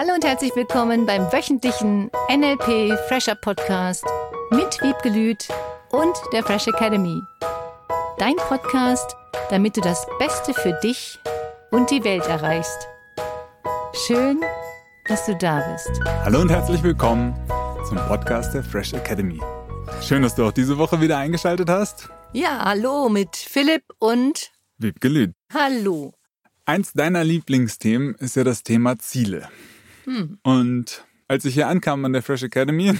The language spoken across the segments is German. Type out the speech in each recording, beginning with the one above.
Hallo und herzlich willkommen beim wöchentlichen NLP Fresher Podcast mit Wiebke Lüth und der Fresh Academy. Dein Podcast, damit du das Beste für dich und die Welt erreichst. Schön, dass du da bist. Hallo und herzlich willkommen zum Podcast der Fresh Academy. Schön, dass du auch diese Woche wieder eingeschaltet hast. Ja, hallo mit Philipp und Wiebke Lüth. Hallo. Eins deiner Lieblingsthemen ist ja das Thema Ziele. Hm. Und als ich hier ankam an der Fresh Academy,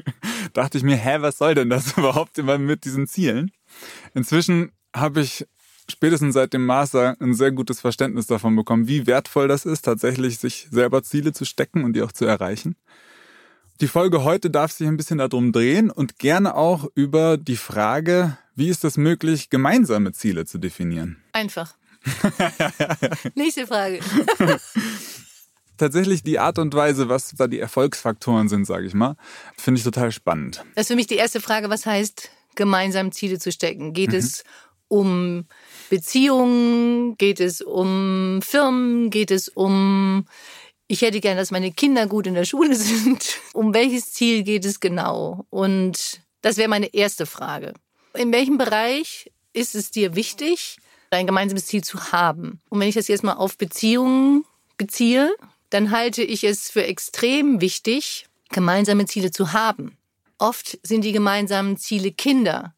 dachte ich mir, hä, was soll denn das überhaupt immer mit diesen Zielen? Inzwischen habe ich spätestens seit dem Master ein sehr gutes Verständnis davon bekommen, wie wertvoll das ist, tatsächlich sich selber Ziele zu stecken und die auch zu erreichen. Die Folge heute darf sich ein bisschen darum drehen und gerne auch über die Frage, wie ist es möglich, gemeinsame Ziele zu definieren? Einfach. Nächste Frage. Tatsächlich die Art und Weise, was da die Erfolgsfaktoren sind, sage ich mal, finde ich total spannend. Das ist für mich die erste Frage, was heißt, gemeinsam Ziele zu stecken? Geht mhm. es um Beziehungen? Geht es um Firmen? Geht es um, ich hätte gern, dass meine Kinder gut in der Schule sind? Um welches Ziel geht es genau? Und das wäre meine erste Frage. In welchem Bereich ist es dir wichtig, ein gemeinsames Ziel zu haben? Und wenn ich das jetzt mal auf Beziehungen beziehe, dann halte ich es für extrem wichtig, gemeinsame Ziele zu haben. Oft sind die gemeinsamen Ziele Kinder.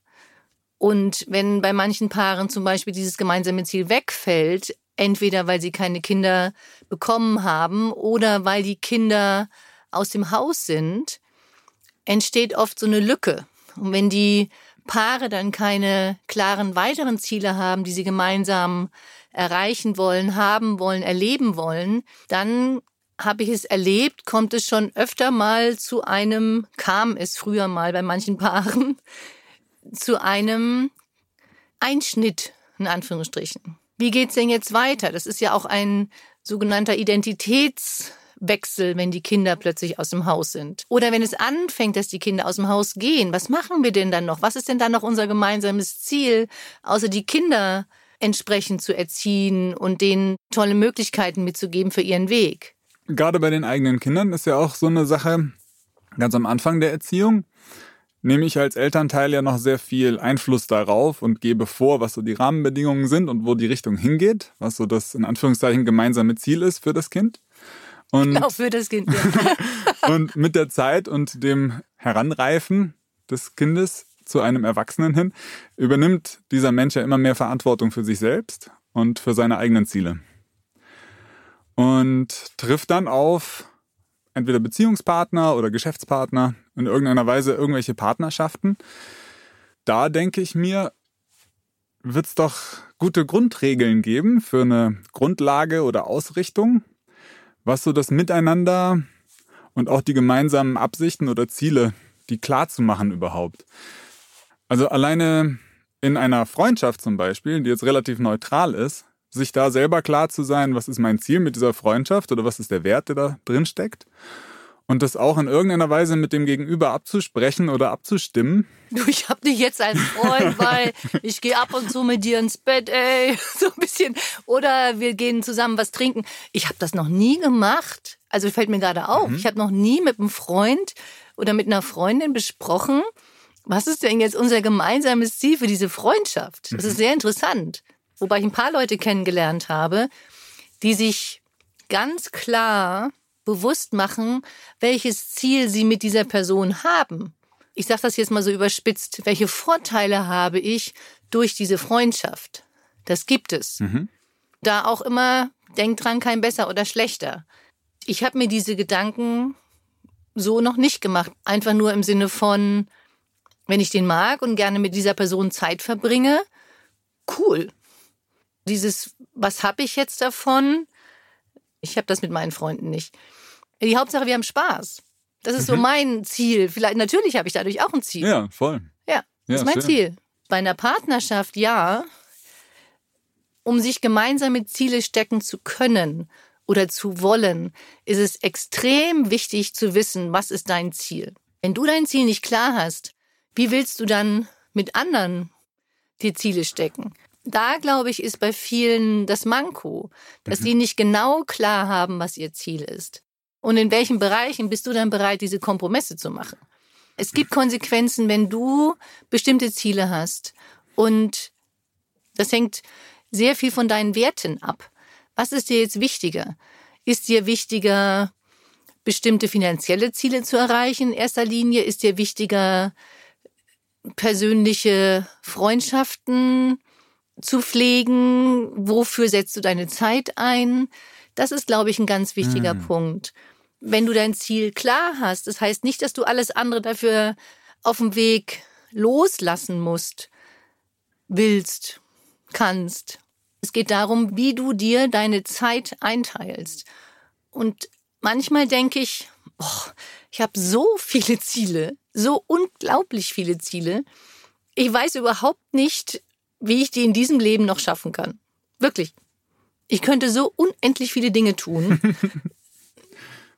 Und wenn bei manchen Paaren zum Beispiel dieses gemeinsame Ziel wegfällt, entweder weil sie keine Kinder bekommen haben oder weil die Kinder aus dem Haus sind, entsteht oft so eine Lücke. Und wenn die Paare dann keine klaren weiteren Ziele haben, die sie gemeinsam erreichen wollen, haben wollen, erleben wollen, dann habe ich es erlebt, kommt es schon öfter mal zu einem, kam es früher mal bei manchen Paaren, zu einem Einschnitt, in Anführungsstrichen. Wie geht's denn jetzt weiter? Das ist ja auch ein sogenannter Identitätswechsel, wenn die Kinder plötzlich aus dem Haus sind. Oder wenn es anfängt, dass die Kinder aus dem Haus gehen. Was machen wir denn dann noch? Was ist denn dann noch unser gemeinsames Ziel, außer die Kinder entsprechend zu erziehen und denen tolle Möglichkeiten mitzugeben für ihren Weg. Gerade bei den eigenen Kindern ist ja auch so eine Sache ganz am Anfang der Erziehung. Nehme ich als Elternteil ja noch sehr viel Einfluss darauf und gebe vor, was so die Rahmenbedingungen sind und wo die Richtung hingeht, was so das in Anführungszeichen gemeinsame Ziel ist für das Kind. Und, genau, für das Kind. Ja. und mit der Zeit und dem Heranreifen des Kindes zu einem Erwachsenen hin, übernimmt dieser Mensch ja immer mehr Verantwortung für sich selbst und für seine eigenen Ziele. Und trifft dann auf entweder Beziehungspartner oder Geschäftspartner, in irgendeiner Weise irgendwelche Partnerschaften. Da denke ich mir, wird es doch gute Grundregeln geben für eine Grundlage oder Ausrichtung, was so das Miteinander und auch die gemeinsamen Absichten oder Ziele, die klar zu machen überhaupt. Also alleine in einer Freundschaft zum Beispiel, die jetzt relativ neutral ist, sich da selber klar zu sein, was ist mein Ziel mit dieser Freundschaft oder was ist der Wert, der da drin steckt. Und das auch in irgendeiner Weise mit dem Gegenüber abzusprechen oder abzustimmen. Du, ich hab dich jetzt als Freund, weil ich gehe ab und zu mit dir ins Bett, ey, so ein bisschen. Oder wir gehen zusammen was trinken. Ich habe das noch nie gemacht. Also fällt mir gerade auf. Mhm. Ich habe noch nie mit einem Freund oder mit einer Freundin besprochen, was ist denn jetzt unser gemeinsames Ziel für diese Freundschaft? Das ist mhm. sehr interessant. Wobei ich ein paar Leute kennengelernt habe, die sich ganz klar bewusst machen, welches Ziel sie mit dieser Person haben. Ich sage das jetzt mal so überspitzt. Welche Vorteile habe ich durch diese Freundschaft? Das gibt es. Mhm. Da auch immer, denkt dran, kein besser oder schlechter. Ich habe mir diese Gedanken so noch nicht gemacht. Einfach nur im Sinne von, wenn ich den mag und gerne mit dieser Person Zeit verbringe, cool. Dieses, was habe ich jetzt davon? Ich habe das mit meinen Freunden nicht. Die Hauptsache, wir haben Spaß. Das ist mhm. so mein Ziel. Vielleicht, natürlich habe ich dadurch auch ein Ziel. Ja, voll. Ja, das ja, ist mein schön. Ziel. Bei einer Partnerschaft, ja, um sich gemeinsame Ziele stecken zu können oder zu wollen, ist es extrem wichtig zu wissen, was ist dein Ziel. Wenn du dein Ziel nicht klar hast, wie willst du dann mit anderen die Ziele stecken? Da, glaube ich, ist bei vielen das Manko, dass mhm. die nicht genau klar haben, was ihr Ziel ist. Und in welchen Bereichen bist du dann bereit, diese Kompromisse zu machen? Es gibt Konsequenzen, wenn du bestimmte Ziele hast. Und das hängt sehr viel von deinen Werten ab. Was ist dir jetzt wichtiger? Ist dir wichtiger, bestimmte finanzielle Ziele zu erreichen? In erster Linie ist dir wichtiger, persönliche Freundschaften zu pflegen? Wofür setzt du deine Zeit ein? Das ist, glaube ich, ein ganz wichtiger mhm. Punkt. Wenn du dein Ziel klar hast, das heißt nicht, dass du alles andere dafür auf dem Weg loslassen musst, willst, kannst. Es geht darum, wie du dir deine Zeit einteilst. Und manchmal denke ich, oh, ich habe so viele Ziele, so unglaublich viele Ziele. Ich weiß überhaupt nicht, wie ich die in diesem Leben noch schaffen kann. Wirklich. Ich könnte so unendlich viele Dinge tun.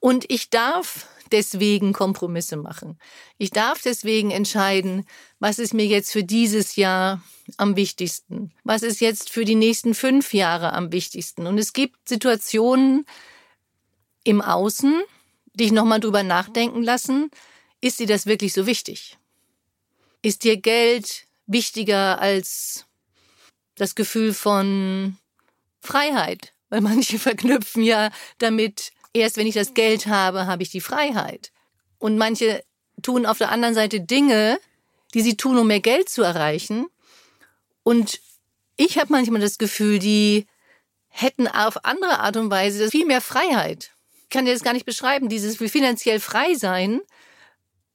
Und ich darf deswegen Kompromisse machen. Ich darf deswegen entscheiden, was ist mir jetzt für dieses Jahr am wichtigsten? Was ist jetzt für die nächsten fünf Jahre am wichtigsten? Und es gibt Situationen im Außen, die ich nochmal drüber nachdenken lassen. Ist dir das wirklich so wichtig? Ist dir Geld wichtiger als das Gefühl von Freiheit? Weil manche verknüpfen ja damit, erst wenn ich das Geld habe, habe ich die Freiheit. Und manche tun auf der anderen Seite Dinge, die sie tun, um mehr Geld zu erreichen. Und ich habe manchmal das Gefühl, die hätten auf andere Art und Weise viel mehr Freiheit. Ich kann dir das gar nicht beschreiben, dieses finanziell frei sein.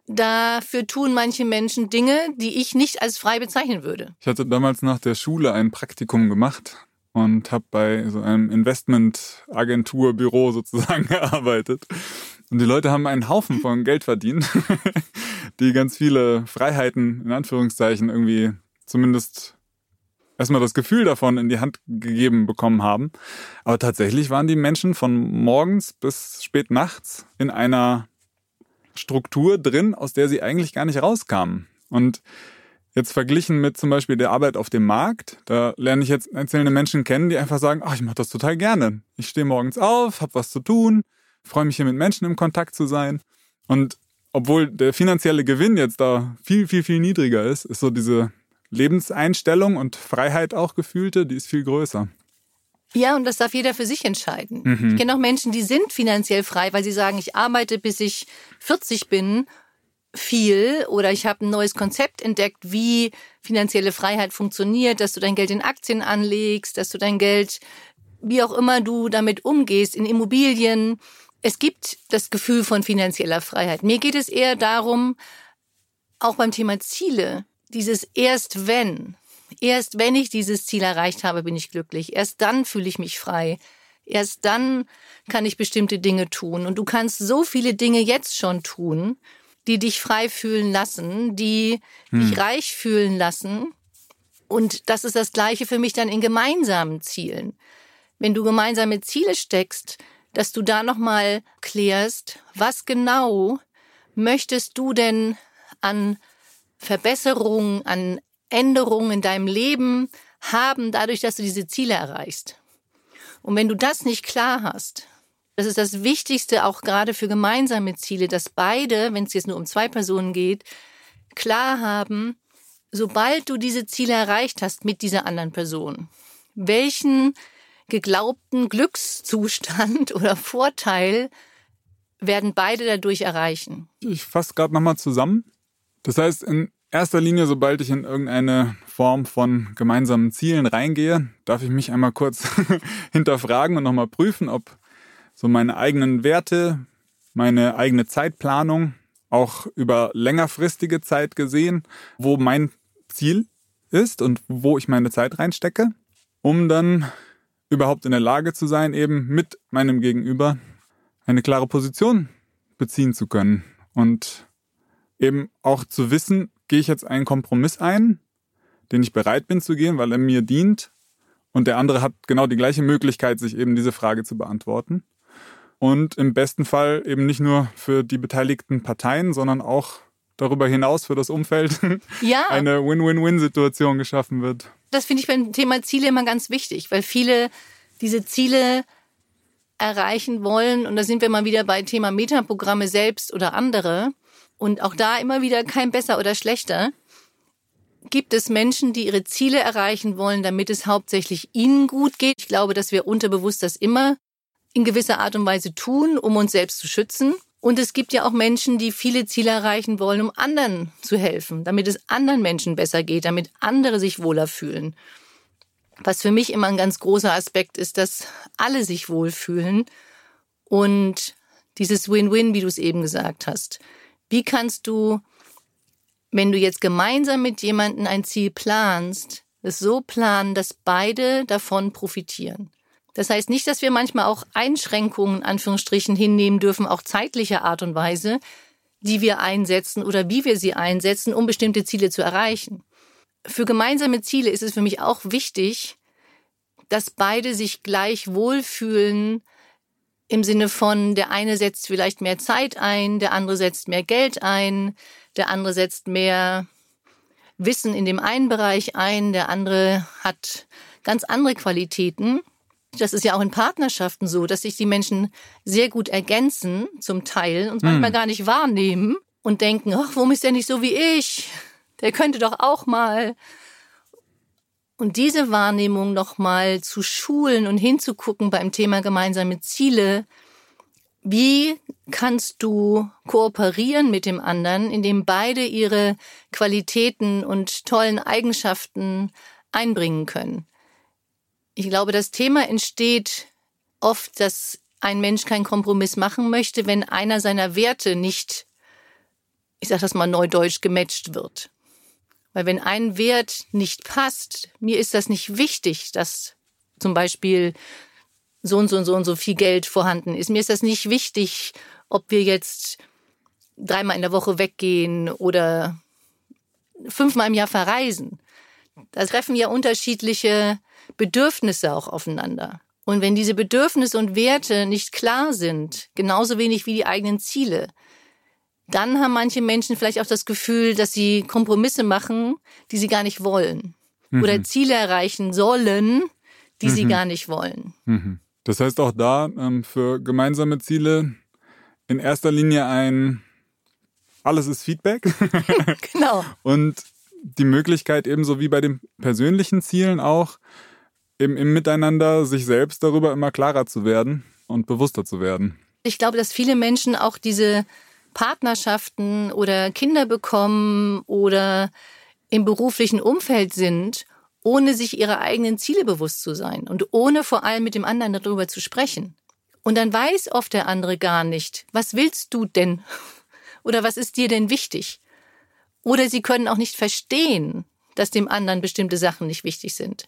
Dafür tun manche Menschen Dinge, die ich nicht als frei bezeichnen würde. Ich hatte damals nach der Schule ein Praktikum gemacht und habe bei so einem Investmentagenturbüro sozusagen gearbeitet. Und die Leute haben einen Haufen von Geld verdient, die ganz viele Freiheiten in Anführungszeichen irgendwie zumindest erstmal das Gefühl davon in die Hand gegeben bekommen haben. Aber tatsächlich waren die Menschen von morgens bis spät nachts in einer Struktur drin, aus der sie eigentlich gar nicht rauskamen. Und Jetzt verglichen mit zum Beispiel der Arbeit auf dem Markt, da lerne ich jetzt einzelne Menschen kennen, die einfach sagen, ach, ich mache das total gerne. Ich stehe morgens auf, habe was zu tun, freue mich hier mit Menschen im Kontakt zu sein. Und obwohl der finanzielle Gewinn jetzt da viel, viel, viel niedriger ist, ist so diese Lebenseinstellung und Freiheit auch gefühlte, die ist viel größer. Ja, und das darf jeder für sich entscheiden. Mhm. Ich kenne auch Menschen, die sind finanziell frei, weil sie sagen, ich arbeite bis ich 40 bin viel oder ich habe ein neues Konzept entdeckt, wie finanzielle Freiheit funktioniert, dass du dein Geld in Aktien anlegst, dass du dein Geld, wie auch immer du damit umgehst, in Immobilien. Es gibt das Gefühl von finanzieller Freiheit. Mir geht es eher darum, auch beim Thema Ziele, dieses erst wenn, erst wenn ich dieses Ziel erreicht habe, bin ich glücklich. Erst dann fühle ich mich frei. Erst dann kann ich bestimmte Dinge tun. Und du kannst so viele Dinge jetzt schon tun die dich frei fühlen lassen, die hm. dich reich fühlen lassen. Und das ist das Gleiche für mich dann in gemeinsamen Zielen. Wenn du gemeinsame Ziele steckst, dass du da nochmal klärst, was genau möchtest du denn an Verbesserungen, an Änderungen in deinem Leben haben, dadurch, dass du diese Ziele erreichst. Und wenn du das nicht klar hast, das ist das Wichtigste auch gerade für gemeinsame Ziele, dass beide, wenn es jetzt nur um zwei Personen geht, klar haben, sobald du diese Ziele erreicht hast mit dieser anderen Person, welchen geglaubten Glückszustand oder Vorteil werden beide dadurch erreichen. Ich fasse gerade nochmal zusammen. Das heißt, in erster Linie, sobald ich in irgendeine Form von gemeinsamen Zielen reingehe, darf ich mich einmal kurz hinterfragen und nochmal prüfen, ob so meine eigenen Werte, meine eigene Zeitplanung, auch über längerfristige Zeit gesehen, wo mein Ziel ist und wo ich meine Zeit reinstecke, um dann überhaupt in der Lage zu sein, eben mit meinem Gegenüber eine klare Position beziehen zu können. Und eben auch zu wissen, gehe ich jetzt einen Kompromiss ein, den ich bereit bin zu gehen, weil er mir dient und der andere hat genau die gleiche Möglichkeit, sich eben diese Frage zu beantworten und im besten Fall eben nicht nur für die beteiligten Parteien, sondern auch darüber hinaus für das Umfeld ja. eine Win-Win-Win-Situation geschaffen wird. Das finde ich beim Thema Ziele immer ganz wichtig, weil viele diese Ziele erreichen wollen, und da sind wir mal wieder bei Thema Metaprogramme selbst oder andere, und auch da immer wieder kein besser oder schlechter, gibt es Menschen, die ihre Ziele erreichen wollen, damit es hauptsächlich ihnen gut geht. Ich glaube, dass wir unterbewusst das immer in gewisser Art und Weise tun, um uns selbst zu schützen. Und es gibt ja auch Menschen, die viele Ziele erreichen wollen, um anderen zu helfen, damit es anderen Menschen besser geht, damit andere sich wohler fühlen. Was für mich immer ein ganz großer Aspekt ist, dass alle sich wohlfühlen und dieses Win-Win, wie du es eben gesagt hast. Wie kannst du, wenn du jetzt gemeinsam mit jemandem ein Ziel planst, es so planen, dass beide davon profitieren? Das heißt nicht, dass wir manchmal auch Einschränkungen, Anführungsstrichen, hinnehmen dürfen, auch zeitlicher Art und Weise, die wir einsetzen oder wie wir sie einsetzen, um bestimmte Ziele zu erreichen. Für gemeinsame Ziele ist es für mich auch wichtig, dass beide sich gleich wohlfühlen im Sinne von, der eine setzt vielleicht mehr Zeit ein, der andere setzt mehr Geld ein, der andere setzt mehr Wissen in dem einen Bereich ein, der andere hat ganz andere Qualitäten. Das ist ja auch in Partnerschaften so, dass sich die Menschen sehr gut ergänzen, zum Teil, und manchmal hm. gar nicht wahrnehmen und denken, ach, warum ist der nicht so wie ich? Der könnte doch auch mal. Und diese Wahrnehmung nochmal zu schulen und hinzugucken beim Thema gemeinsame Ziele. Wie kannst du kooperieren mit dem anderen, indem beide ihre Qualitäten und tollen Eigenschaften einbringen können? Ich glaube, das Thema entsteht oft, dass ein Mensch keinen Kompromiss machen möchte, wenn einer seiner Werte nicht, ich sage das mal neudeutsch, gematcht wird. Weil wenn ein Wert nicht passt, mir ist das nicht wichtig, dass zum Beispiel so und so und so und so viel Geld vorhanden ist. Mir ist das nicht wichtig, ob wir jetzt dreimal in der Woche weggehen oder fünfmal im Jahr verreisen. Da treffen ja unterschiedliche Bedürfnisse auch aufeinander. Und wenn diese Bedürfnisse und Werte nicht klar sind, genauso wenig wie die eigenen Ziele, dann haben manche Menschen vielleicht auch das Gefühl, dass sie Kompromisse machen, die sie gar nicht wollen. Mhm. Oder Ziele erreichen sollen, die mhm. sie gar nicht wollen. Mhm. Das heißt auch da ähm, für gemeinsame Ziele in erster Linie ein alles ist Feedback. genau. Und die Möglichkeit ebenso wie bei den persönlichen Zielen auch, im, im Miteinander sich selbst darüber immer klarer zu werden und bewusster zu werden. Ich glaube, dass viele Menschen auch diese Partnerschaften oder Kinder bekommen oder im beruflichen Umfeld sind, ohne sich ihrer eigenen Ziele bewusst zu sein und ohne vor allem mit dem anderen darüber zu sprechen. Und dann weiß oft der andere gar nicht, was willst du denn? Oder was ist dir denn wichtig? Oder sie können auch nicht verstehen, dass dem anderen bestimmte Sachen nicht wichtig sind.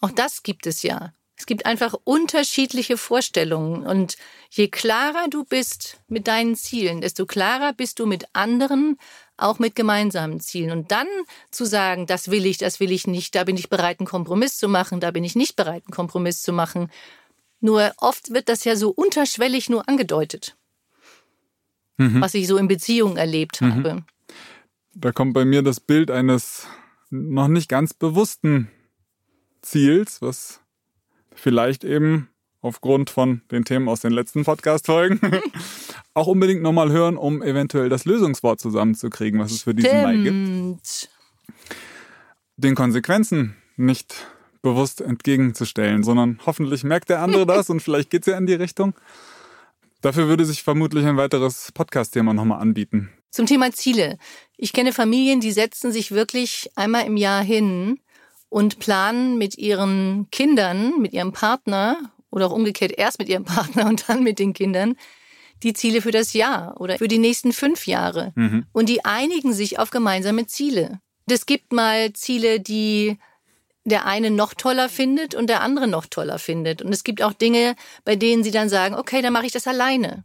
Auch das gibt es ja. Es gibt einfach unterschiedliche Vorstellungen. Und je klarer du bist mit deinen Zielen, desto klarer bist du mit anderen, auch mit gemeinsamen Zielen. Und dann zu sagen, das will ich, das will ich nicht, da bin ich bereit, einen Kompromiss zu machen, da bin ich nicht bereit, einen Kompromiss zu machen. Nur oft wird das ja so unterschwellig nur angedeutet, mhm. was ich so in Beziehungen erlebt mhm. habe. Da kommt bei mir das Bild eines noch nicht ganz bewussten Ziels, was vielleicht eben aufgrund von den Themen aus den letzten Podcast-Folgen auch unbedingt nochmal hören, um eventuell das Lösungswort zusammenzukriegen, was es für diesen Mai gibt. Den Konsequenzen nicht bewusst entgegenzustellen, sondern hoffentlich merkt der andere das und vielleicht geht es ja in die Richtung. Dafür würde sich vermutlich ein weiteres Podcast-Thema nochmal anbieten. Zum Thema Ziele. Ich kenne Familien, die setzen sich wirklich einmal im Jahr hin und planen mit ihren Kindern, mit ihrem Partner oder auch umgekehrt erst mit ihrem Partner und dann mit den Kindern die Ziele für das Jahr oder für die nächsten fünf Jahre. Mhm. Und die einigen sich auf gemeinsame Ziele. Es gibt mal Ziele, die der eine noch toller findet und der andere noch toller findet. Und es gibt auch Dinge, bei denen sie dann sagen, okay, dann mache ich das alleine.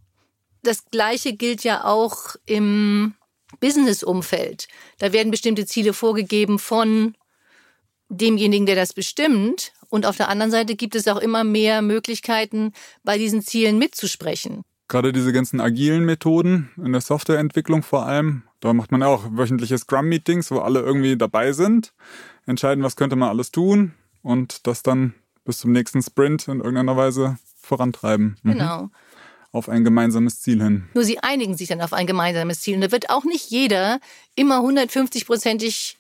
Das Gleiche gilt ja auch im Business-Umfeld. Da werden bestimmte Ziele vorgegeben von demjenigen, der das bestimmt. Und auf der anderen Seite gibt es auch immer mehr Möglichkeiten, bei diesen Zielen mitzusprechen. Gerade diese ganzen agilen Methoden in der Softwareentwicklung vor allem, da macht man ja auch wöchentliche Scrum-Meetings, wo alle irgendwie dabei sind, entscheiden, was könnte man alles tun und das dann bis zum nächsten Sprint in irgendeiner Weise vorantreiben. Mhm. Genau. Auf ein gemeinsames Ziel hin. Nur sie einigen sich dann auf ein gemeinsames Ziel. Und da wird auch nicht jeder immer 150-prozentig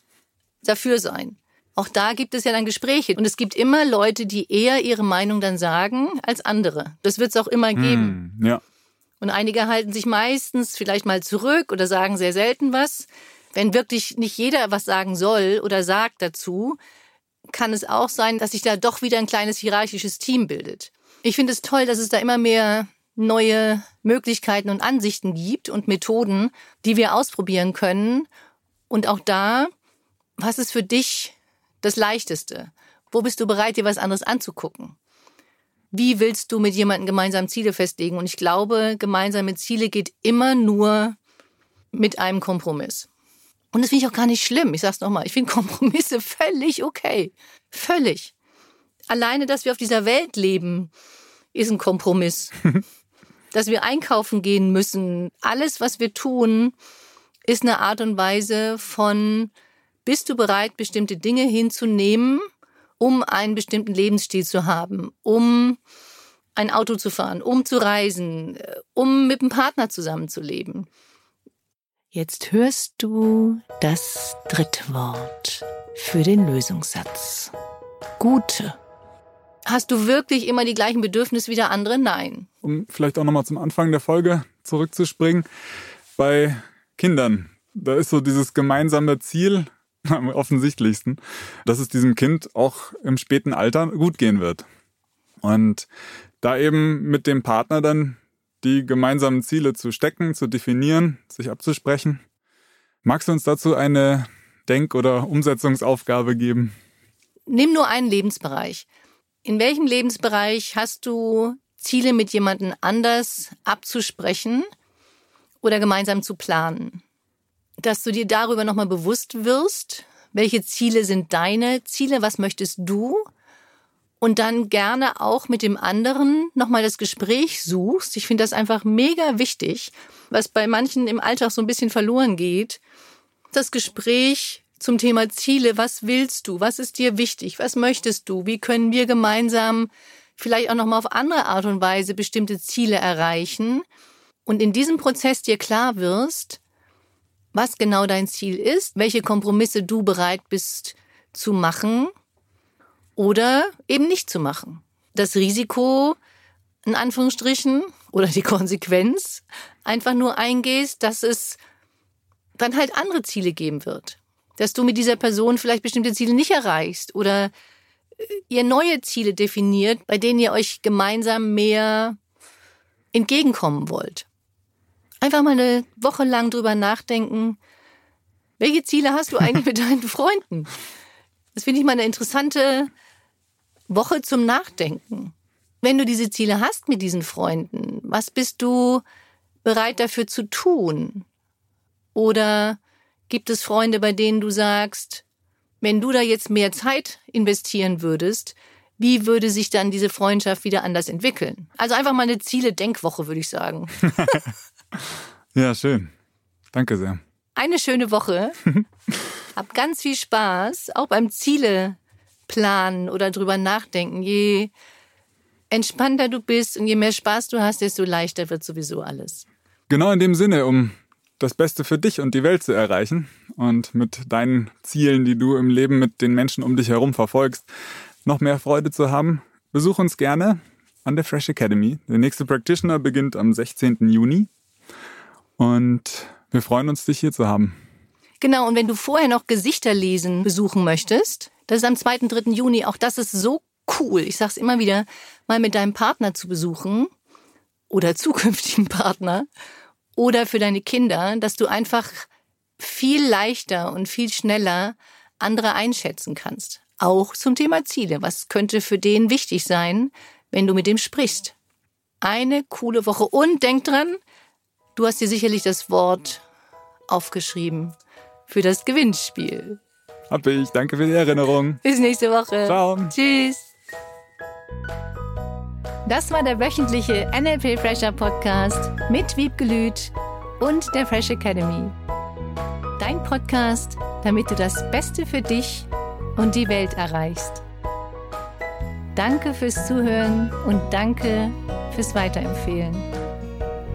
dafür sein. Auch da gibt es ja dann Gespräche. Und es gibt immer Leute, die eher ihre Meinung dann sagen als andere. Das wird es auch immer geben. Hm, ja. Und einige halten sich meistens vielleicht mal zurück oder sagen sehr selten was. Wenn wirklich nicht jeder was sagen soll oder sagt dazu, kann es auch sein, dass sich da doch wieder ein kleines hierarchisches Team bildet. Ich finde es toll, dass es da immer mehr neue Möglichkeiten und Ansichten gibt und Methoden, die wir ausprobieren können. Und auch da, was ist für dich das Leichteste? Wo bist du bereit, dir was anderes anzugucken? Wie willst du mit jemandem gemeinsam Ziele festlegen? Und ich glaube, gemeinsame Ziele geht immer nur mit einem Kompromiss. Und das finde ich auch gar nicht schlimm. Ich sag's nochmal. Ich finde Kompromisse völlig okay. Völlig. Alleine, dass wir auf dieser Welt leben, ist ein Kompromiss. dass wir einkaufen gehen müssen. Alles, was wir tun, ist eine Art und Weise von, bist du bereit, bestimmte Dinge hinzunehmen, um einen bestimmten Lebensstil zu haben, um ein Auto zu fahren, um zu reisen, äh, um mit einem Partner zusammenzuleben. Jetzt hörst du das dritte Wort für den Lösungssatz. Gute. Hast du wirklich immer die gleichen Bedürfnisse wie der andere? Nein. Um vielleicht auch nochmal zum Anfang der Folge zurückzuspringen. Bei Kindern, da ist so dieses gemeinsame Ziel am offensichtlichsten, dass es diesem Kind auch im späten Alter gut gehen wird. Und da eben mit dem Partner dann die gemeinsamen Ziele zu stecken, zu definieren, sich abzusprechen. Magst du uns dazu eine Denk- oder Umsetzungsaufgabe geben? Nimm nur einen Lebensbereich. In welchem Lebensbereich hast du Ziele mit jemandem anders abzusprechen oder gemeinsam zu planen? Dass du dir darüber nochmal bewusst wirst, welche Ziele sind deine Ziele, was möchtest du und dann gerne auch mit dem anderen nochmal das Gespräch suchst. Ich finde das einfach mega wichtig, was bei manchen im Alltag so ein bisschen verloren geht. Das Gespräch zum Thema Ziele. Was willst du? Was ist dir wichtig? Was möchtest du? Wie können wir gemeinsam vielleicht auch nochmal auf andere Art und Weise bestimmte Ziele erreichen? Und in diesem Prozess dir klar wirst, was genau dein Ziel ist, welche Kompromisse du bereit bist zu machen oder eben nicht zu machen. Das Risiko, in Anführungsstrichen, oder die Konsequenz einfach nur eingehst, dass es dann halt andere Ziele geben wird. Dass du mit dieser Person vielleicht bestimmte Ziele nicht erreichst oder äh, ihr neue Ziele definiert, bei denen ihr euch gemeinsam mehr entgegenkommen wollt. Einfach mal eine Woche lang drüber nachdenken, welche Ziele hast du eigentlich mit deinen Freunden? Das finde ich mal eine interessante Woche zum Nachdenken. Wenn du diese Ziele hast mit diesen Freunden, was bist du bereit dafür zu tun? Oder gibt es Freunde, bei denen du sagst, wenn du da jetzt mehr Zeit investieren würdest, wie würde sich dann diese Freundschaft wieder anders entwickeln? Also einfach mal eine Ziele-Denkwoche, würde ich sagen. ja, schön. Danke sehr. Eine schöne Woche. Hab ganz viel Spaß, auch beim Ziele planen oder drüber nachdenken. Je entspannter du bist und je mehr Spaß du hast, desto leichter wird sowieso alles. Genau in dem Sinne, um das Beste für dich und die Welt zu erreichen und mit deinen Zielen, die du im Leben mit den Menschen um dich herum verfolgst, noch mehr Freude zu haben, besuch uns gerne an der Fresh Academy. Der nächste Practitioner beginnt am 16. Juni und wir freuen uns, dich hier zu haben. Genau, und wenn du vorher noch Gesichter lesen besuchen möchtest, das ist am 2. 3. Juni. Auch das ist so cool. Ich sag's immer wieder, mal mit deinem Partner zu besuchen oder zukünftigen Partner oder für deine Kinder, dass du einfach viel leichter und viel schneller andere einschätzen kannst. Auch zum Thema Ziele. Was könnte für den wichtig sein, wenn du mit dem sprichst? Eine coole Woche. Und denk dran, du hast dir sicherlich das Wort aufgeschrieben für das Gewinnspiel. Hab ich. Danke für die Erinnerung. Bis nächste Woche. Ciao. Tschüss. Das war der wöchentliche NLP Fresher Podcast mit Wiebgelüt und der Fresh Academy. Dein Podcast, damit du das Beste für dich und die Welt erreichst. Danke fürs Zuhören und danke fürs Weiterempfehlen.